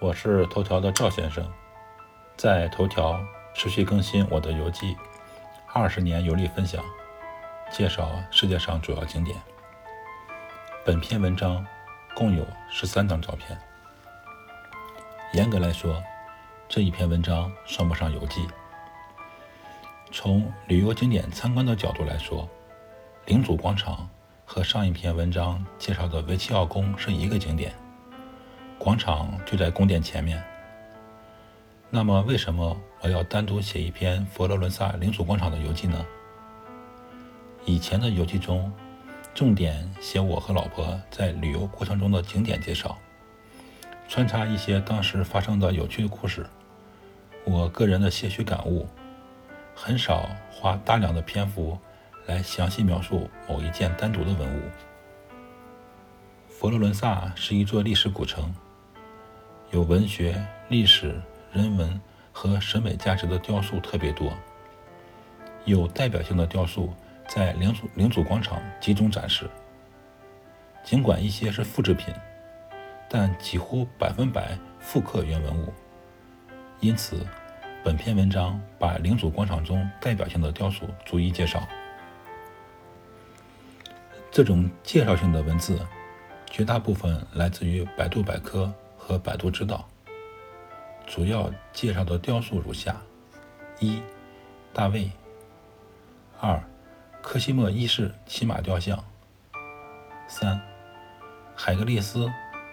我是头条的赵先生，在头条持续更新我的游记，二十年游历分享，介绍世界上主要景点。本篇文章共有十三张照片。严格来说，这一篇文章算不上游记。从旅游景点参观的角度来说，领主广场和上一篇文章介绍的维齐奥宫是一个景点。广场就在宫殿前面。那么，为什么我要单独写一篇佛罗伦萨领主广场的游记呢？以前的游记中，重点写我和老婆在旅游过程中的景点介绍，穿插一些当时发生的有趣的故事，我个人的些许感悟，很少花大量的篇幅来详细描述某一件单独的文物。佛罗伦萨是一座历史古城。有文学、历史、人文和审美价值的雕塑特别多，有代表性的雕塑在领主领主广场集中展示。尽管一些是复制品，但几乎百分百复刻原文物。因此，本篇文章把领主广场中代表性的雕塑逐一介绍。这种介绍性的文字，绝大部分来自于百度百科。和百度知道，主要介绍的雕塑如下：一、大卫；二、科西莫一世骑马雕像；三、海格力斯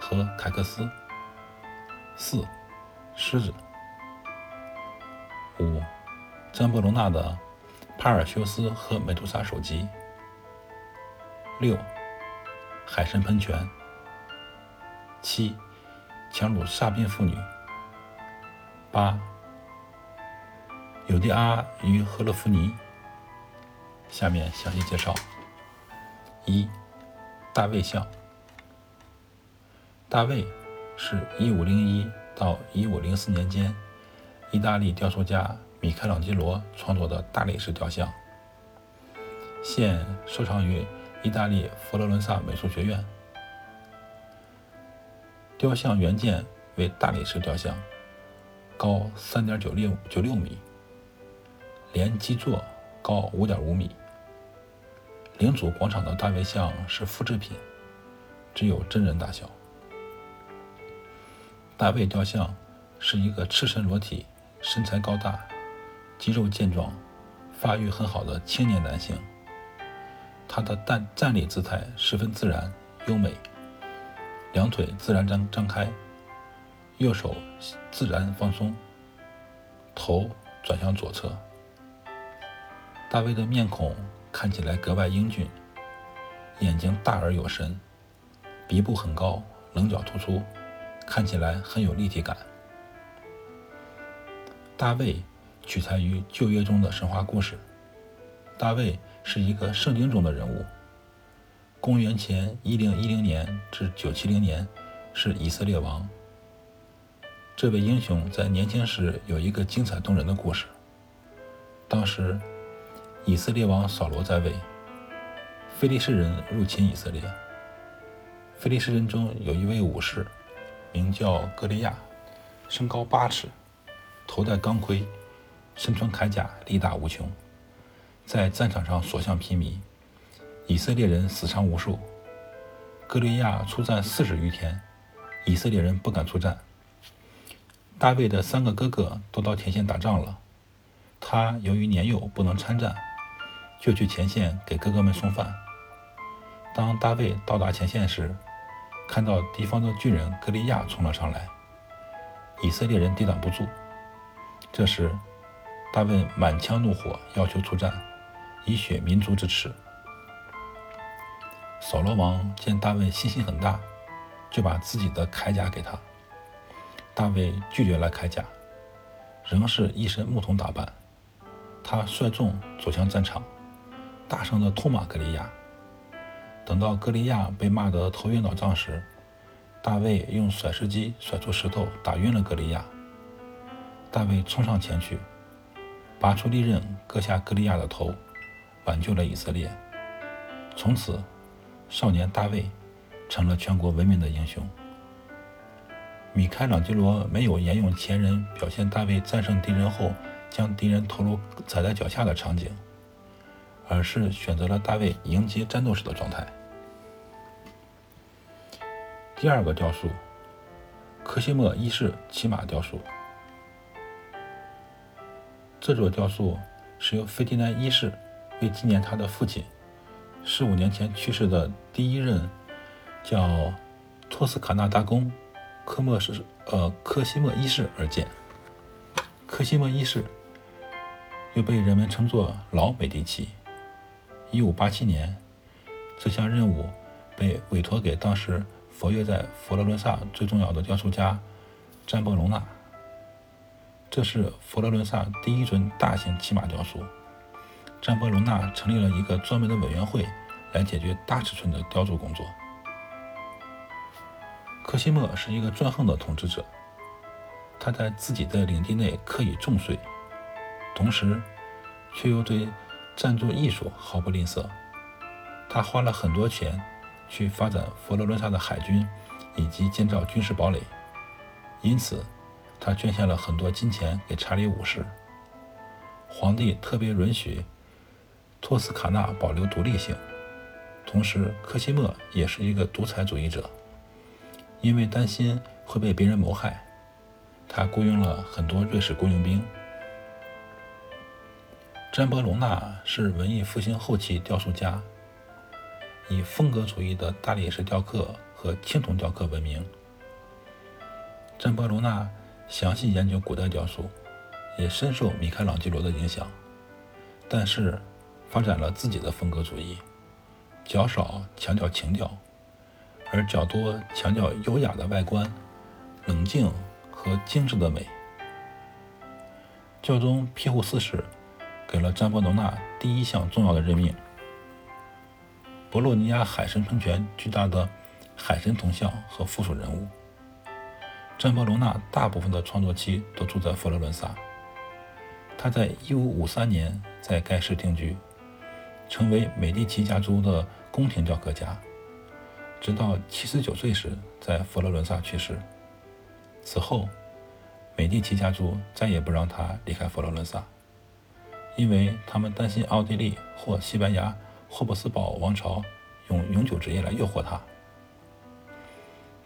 和凯克斯；四、狮子；五、詹伯隆纳的帕尔修斯和美杜莎手机；六、海神喷泉；七。强掳萨宾妇女。八，尤迪阿与赫勒夫尼。下面详细介绍。一，大卫像。大卫是1501到1504年间，意大利雕塑家米开朗基罗创作的大理石雕像，现收藏于意大利佛罗伦萨美术学院。雕像原件为大理石雕像，高三点九六九六米，连基座高五点五米。领主广场的大卫像是复制品，只有真人大小。大卫雕像是一个赤身裸体、身材高大、肌肉健壮、发育很好的青年男性。他的站站立姿态十分自然优美。两腿自然张张开，右手自然放松，头转向左侧。大卫的面孔看起来格外英俊，眼睛大而有神，鼻部很高，棱角突出，看起来很有立体感。大卫取材于旧约中的神话故事，大卫是一个圣经中的人物。公元前一零一零年至九七零年是以色列王。这位英雄在年轻时有一个精彩动人的故事。当时，以色列王扫罗在位，非利士人入侵以色列。非利士人中有一位武士，名叫歌利亚，身高八尺，头戴钢盔，身穿铠甲，力大无穷，在战场上所向披靡。以色列人死伤无数，歌利亚出战四十余天，以色列人不敢出战。大卫的三个哥哥都到前线打仗了，他由于年幼不能参战，就去前线给哥哥们送饭。当大卫到达前线时，看到敌方的巨人歌利亚冲了上来，以色列人抵挡不住。这时，大卫满腔怒火，要求出战，以雪民族之耻。扫罗王见大卫信心很大，就把自己的铠甲给他。大卫拒绝了铠甲，仍是一身牧童打扮。他率众走向战场，大声地痛骂格利亚。等到格利亚被骂得头晕脑胀时，大卫用甩石机甩出石头打晕了格利亚。大卫冲上前去，拔出利刃割下格利亚的头，挽救了以色列。从此。少年大卫成了全国闻名的英雄。米开朗基罗没有沿用前人表现大卫战胜敌人后将敌人头颅踩在脚下的场景，而是选择了大卫迎接战斗时的状态。第二个雕塑，科西莫一世骑马雕塑。这座雕塑是由费迪南一世为纪念他的父亲十五年前去世的第一任叫托斯卡纳大公。科莫是呃科西莫一世而建。科西莫一世又被人们称作老美第奇。一五八七年，这项任务被委托给当时活跃在佛罗伦萨最重要的雕塑家詹波隆纳。这是佛罗伦萨第一尊大型骑马雕塑。詹波隆纳成立了一个专门的委员会来解决大尺寸的雕塑工作。科西莫是一个专横的统治者，他在自己的领地内刻以重税，同时却又对赞助艺术毫不吝啬。他花了很多钱去发展佛罗伦萨的海军以及建造军事堡垒，因此他捐献了很多金钱给查理五世。皇帝特别允许托斯卡纳保留独立性，同时科西莫也是一个独裁主义者。因为担心会被别人谋害，他雇佣了很多瑞士雇佣兵。詹伯隆纳是文艺复兴后期雕塑家，以风格主义的大理石雕刻和青铜雕刻闻名。詹伯隆纳详细研究古代雕塑，也深受米开朗基罗的影响，但是发展了自己的风格主义，较少强调情调。而较多强调优雅的外观、冷静和精致的美。教宗庇护四世给了詹伯罗纳第一项重要的任命——博洛尼亚海神喷泉巨大的海神铜像和附属人物。詹伯罗纳大部分的创作期都住在佛罗伦萨，他在1553年在该市定居，成为美第奇家族的宫廷雕刻家。直到七十九岁时，在佛罗伦萨去世。此后，美第奇家族再也不让他离开佛罗伦萨，因为他们担心奥地利或西班牙霍布斯堡王朝用永久职业来诱惑他。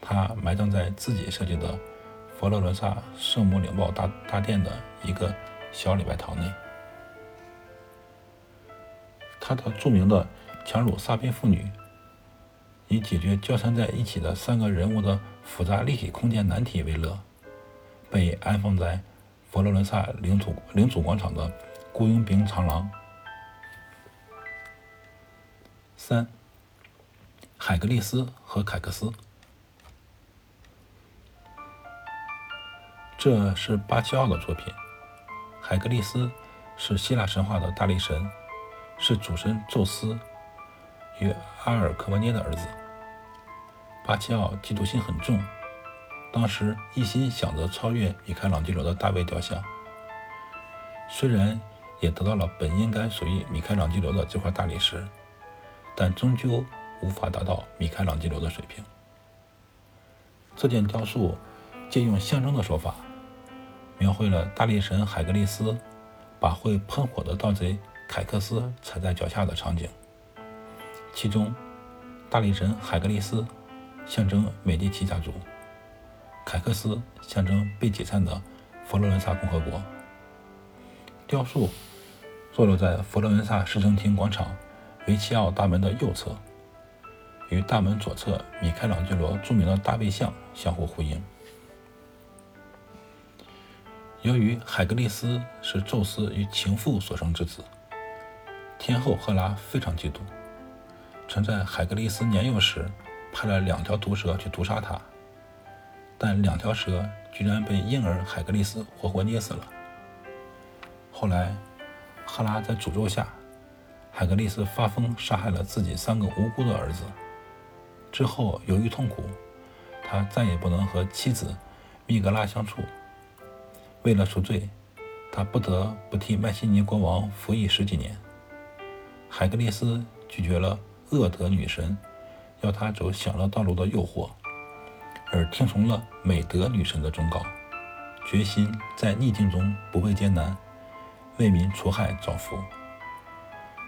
他埋葬在自己设计的佛罗伦萨圣母领报大大殿的一个小礼拜堂内。他的著名的强掳萨宾妇女。以解决交缠在一起的三个人物的复杂立体空间难题为乐，被安放在佛罗伦萨领主领主广场的雇佣兵长廊。三，海格力斯和凯克斯，这是巴齐奥的作品。海格力斯是希腊神话的大力神，是主神宙斯。与阿尔克文涅的儿子巴齐奥嫉妒心很重，当时一心想着超越米开朗基罗的大卫雕像。虽然也得到了本应该属于米开朗基罗的这块大理石，但终究无法达到米开朗基罗的水平。这件雕塑借用象征的手法，描绘了大力神海格力斯把会喷火的盗贼凯克斯踩在脚下的场景。其中，大力神海格力斯象征美第奇家族，凯克斯象征被解散的佛罗伦萨共和国。雕塑坐落在佛罗伦萨市政厅广场维齐奥大门的右侧，与大门左侧米开朗基罗著名的大卫像相互呼应。由于海格力斯是宙斯与情妇所生之子，天后赫拉非常嫉妒。曾在海格力斯年幼时派了两条毒蛇去毒杀他，但两条蛇居然被婴儿海格力斯活活捏死了。后来，赫拉在诅咒下，海格力斯发疯杀害了自己三个无辜的儿子。之后，由于痛苦，他再也不能和妻子密格拉相处。为了赎罪，他不得不替麦西尼国王服役十几年。海格力斯拒绝了。恶德女神要他走享乐道路的诱惑，而听从了美德女神的忠告，决心在逆境中不畏艰难，为民除害造福。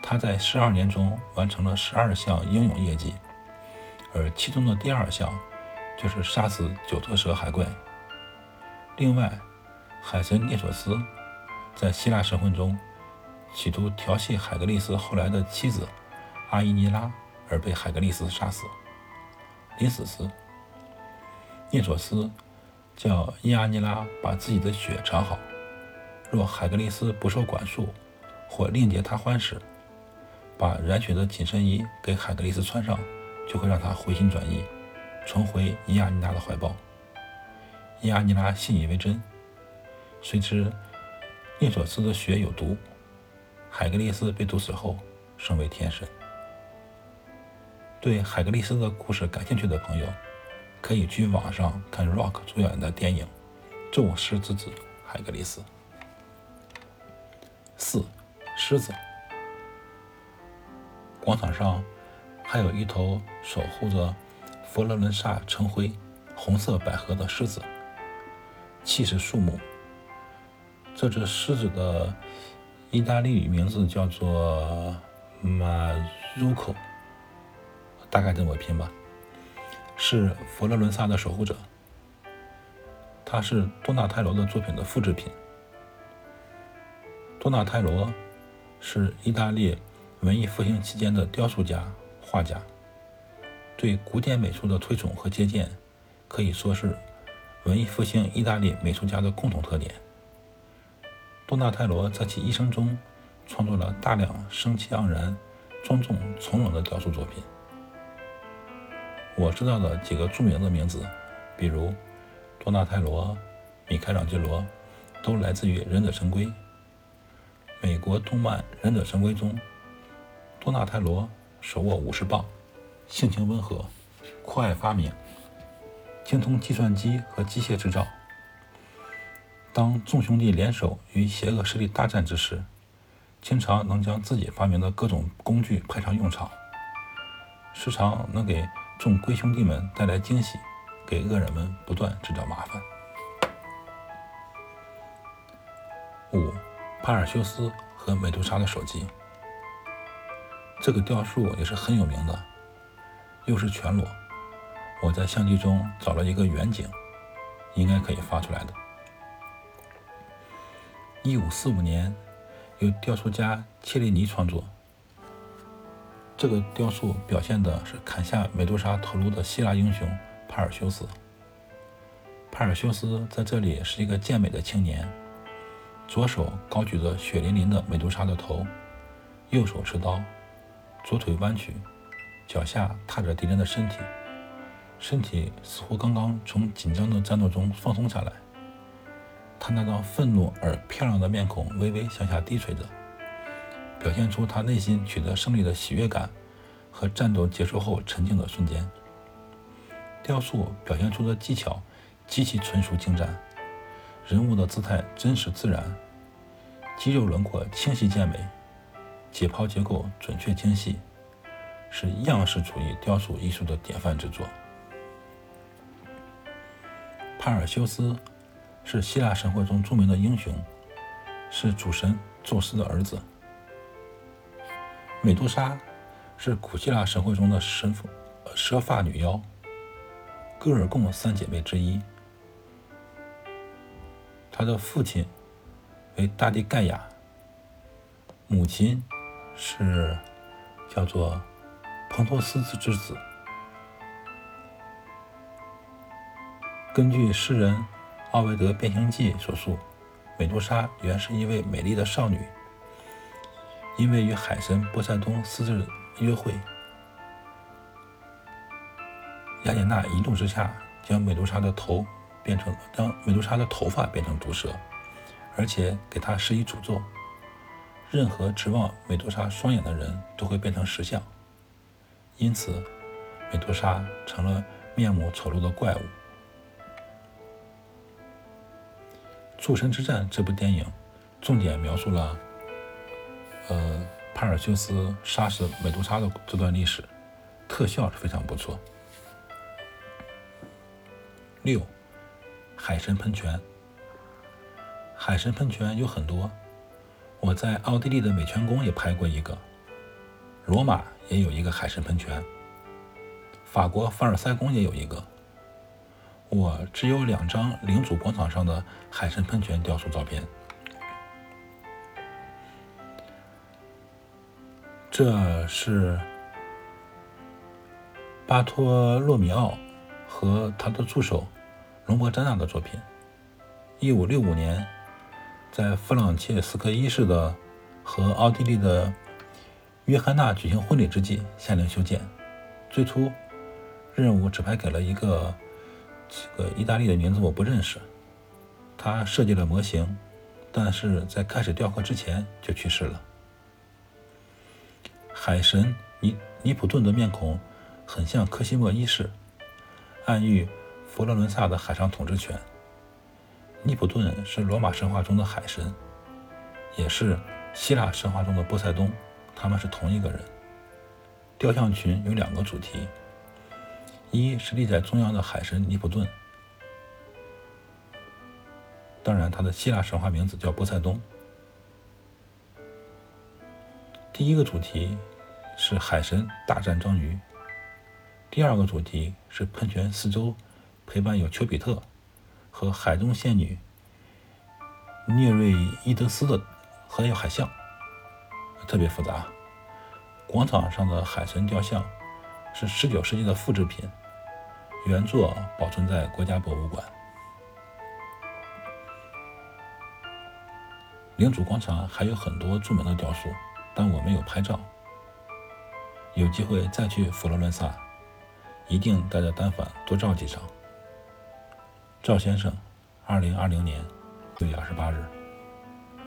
他在十二年中完成了十二项英勇业绩，而其中的第二项就是杀死九头蛇海怪。另外，海神涅索斯在希腊神话中企图调戏海格力斯后来的妻子阿伊尼拉，而被海格力斯杀死。临死时，涅索斯叫伊阿尼拉把自己的血藏好，若海格力斯不受管束或另结他欢时，把染血的紧身衣给海格力斯穿上，就会让他回心转意，重回伊阿尼拉的怀抱。伊阿尼拉信以为真。谁知涅索斯的血有毒，海格力斯被毒死后升为天神。对海格力斯的故事感兴趣的朋友，可以去网上看 Rock 主演的电影《宙斯之子海格力斯》。四，狮子。广场上还有一头守护着佛罗伦萨城徽红色百合的狮子，气势肃穆。这只狮子的意大利语名字叫做 Maruco。大概这么拼吧，是佛罗伦萨的守护者。它是多纳泰罗的作品的复制品。多纳泰罗是意大利文艺复兴期间的雕塑家、画家，对古典美术的推崇和借鉴，可以说是文艺复兴意大利美术家的共同特点。多纳泰罗在其一生中创作了大量生气盎然、庄重从容的雕塑作品。我知道的几个著名的名字，比如多纳泰罗、米开朗基罗，都来自于《忍者神龟》。美国动漫《忍者神龟》中，多纳泰罗手握武士棒，性情温和，酷爱发明，精通计算机和机械制造。当众兄弟联手与邪恶势力大战之时，经常能将自己发明的各种工具派上用场，时常能给。众龟兄弟们带来惊喜，给恶人们不断制造麻烦。五，帕尔修斯和美杜莎的手机。这个雕塑也是很有名的，又是全裸。我在相机中找了一个远景，应该可以发出来的。一五四五年，由雕塑家切利尼创作。这个雕塑表现的是砍下美杜莎头颅的希腊英雄帕尔修斯。帕尔修斯在这里是一个健美的青年，左手高举着血淋淋的美杜莎的头，右手持刀，左腿弯曲，脚下踏着敌人的身体，身体似乎刚刚从紧张的战斗中放松下来。他那张愤怒而漂亮的面孔微微向下低垂着。表现出他内心取得胜利的喜悦感和战斗结束后沉静的瞬间。雕塑表现出的技巧极其纯熟精湛，人物的姿态真实自然，肌肉轮廓清晰健美，解剖结构准确精细，是样式主义雕塑艺术的典范之作。帕尔修斯是希腊神话中著名的英雄，是主神宙斯的儿子。美杜莎是古希腊神话中的神妇、蛇发女妖，戈尔贡三姐妹之一。她的父亲为大地盖亚，母亲是叫做彭托斯之子。根据诗人奥维德《变形记》所述，美杜莎原是一位美丽的少女。因为与海神波塞冬私自约会，雅典娜一怒之下将美杜莎的头变成将美杜莎的头发变成毒蛇，而且给她施以诅咒：任何指望美杜莎双眼的人都会变成石像。因此，美杜莎成了面目丑陋的怪物。《诸神之战》这部电影重点描述了。呃，帕尔修斯杀死美杜莎的这段历史，特效是非常不错。六，海神喷泉。海神喷泉有很多，我在奥地利的美泉宫也拍过一个，罗马也有一个海神喷泉，法国凡尔赛宫也有一个。我只有两张领主广场上的海神喷泉雕塑照片。这是巴托洛米奥和他的助手隆伯詹纳的作品。一五六五年，在弗朗切斯科一世的和奥地利的约翰娜举行婚礼之际，下令修建。最初，任务指派给了一个。这个意大利的名字我不认识。他设计了模型，但是在开始雕刻之前就去世了。海神尼尼普顿的面孔很像科西莫一世，暗喻佛罗伦萨的海上统治权。尼普顿是罗马神话中的海神，也是希腊神话中的波塞冬，他们是同一个人。雕像群有两个主题。一是立在中央的海神尼普顿，当然他的希腊神话名字叫波塞冬。第一个主题是海神大战章鱼，第二个主题是喷泉四周陪伴有丘比特和海中仙女涅瑞伊德斯的，还有海象，特别复杂。广场上的海神雕像。是十九世纪的复制品，原作保存在国家博物馆。领主广场还有很多著名的雕塑，但我没有拍照。有机会再去佛罗伦萨，一定带着单反多照几张。赵先生，二零二零年六月二十八日。